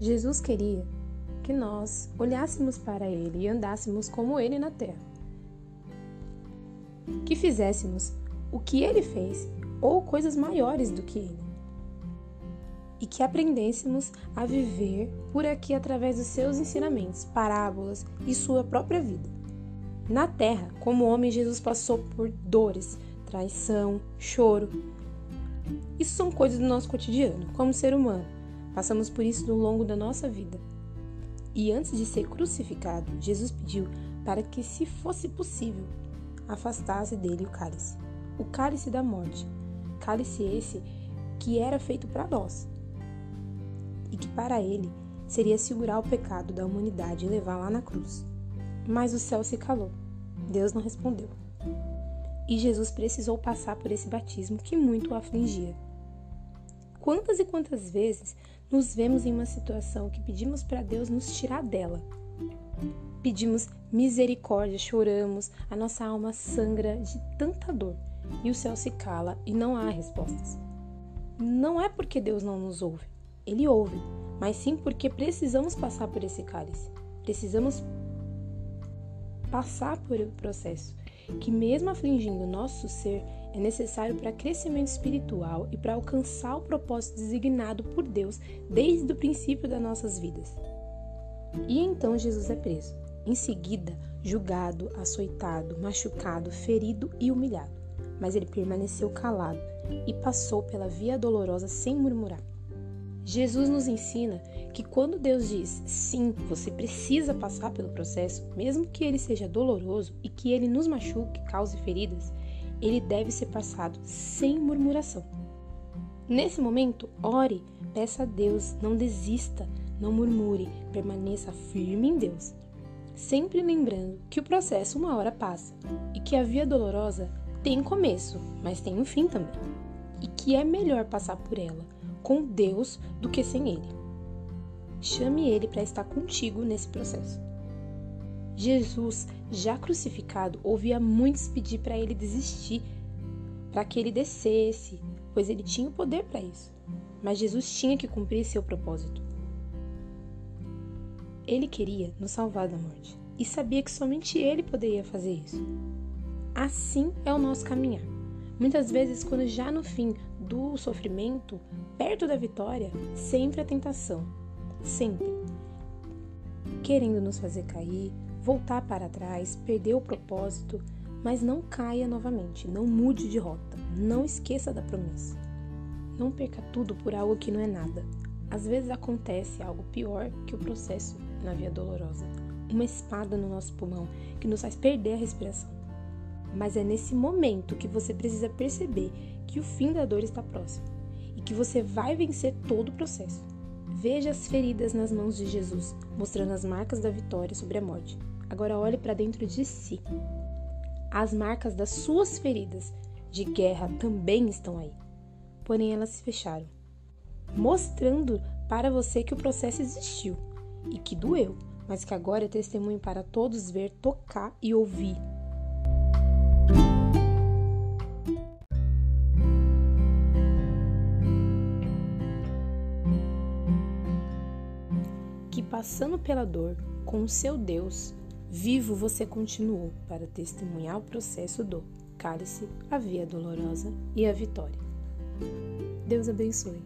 Jesus queria que nós olhássemos para Ele e andássemos como Ele na terra. Que fizéssemos o que Ele fez ou coisas maiores do que Ele. E que aprendêssemos a viver por aqui através dos seus ensinamentos, parábolas e sua própria vida. Na terra, como homem, Jesus passou por dores, traição, choro. Isso são coisas do nosso cotidiano, como ser humano. Passamos por isso no longo da nossa vida. E antes de ser crucificado, Jesus pediu para que, se fosse possível, afastasse dele o cálice o cálice da morte. Cálice esse que era feito para nós e que para ele seria segurar o pecado da humanidade e levar lá na cruz. Mas o céu se calou. Deus não respondeu. E Jesus precisou passar por esse batismo que muito o afligia. Quantas e quantas vezes nos vemos em uma situação que pedimos para Deus nos tirar dela? Pedimos misericórdia, choramos, a nossa alma sangra de tanta dor e o céu se cala e não há respostas. Não é porque Deus não nos ouve, Ele ouve, mas sim porque precisamos passar por esse cálice. Precisamos passar por o processo, que mesmo afligindo nosso ser, é necessário para crescimento espiritual e para alcançar o propósito designado por Deus desde o princípio das nossas vidas. E então Jesus é preso, em seguida julgado, açoitado, machucado, ferido e humilhado mas ele permaneceu calado e passou pela via dolorosa sem murmurar. Jesus nos ensina que quando Deus diz sim, você precisa passar pelo processo, mesmo que ele seja doloroso e que ele nos machuque, cause feridas, ele deve ser passado sem murmuração. Nesse momento, ore, peça a Deus, não desista, não murmure, permaneça firme em Deus. Sempre lembrando que o processo uma hora passa e que a via dolorosa tem começo, mas tem um fim também. E que é melhor passar por ela com Deus do que sem Ele. Chame Ele para estar contigo nesse processo. Jesus, já crucificado, ouvia muitos pedir para ele desistir, para que ele descesse, pois ele tinha o poder para isso. Mas Jesus tinha que cumprir seu propósito. Ele queria nos salvar da morte e sabia que somente ele poderia fazer isso. Assim é o nosso caminhar. Muitas vezes, quando já no fim do sofrimento, perto da vitória, sempre a tentação, sempre querendo nos fazer cair, voltar para trás, perder o propósito, mas não caia novamente, não mude de rota, não esqueça da promessa. Não perca tudo por algo que não é nada. Às vezes acontece algo pior que o processo na via dolorosa, uma espada no nosso pulmão que nos faz perder a respiração. Mas é nesse momento que você precisa perceber que o fim da dor está próximo e que você vai vencer todo o processo. Veja as feridas nas mãos de Jesus, mostrando as marcas da vitória sobre a morte. Agora olhe para dentro de si. As marcas das suas feridas de guerra também estão aí. Porém, elas se fecharam, mostrando para você que o processo existiu e que doeu, mas que agora é testemunho para todos ver, tocar e ouvir passando pela dor com o seu Deus, vivo você continuou para testemunhar o processo do cálice, a via dolorosa e a vitória. Deus abençoe.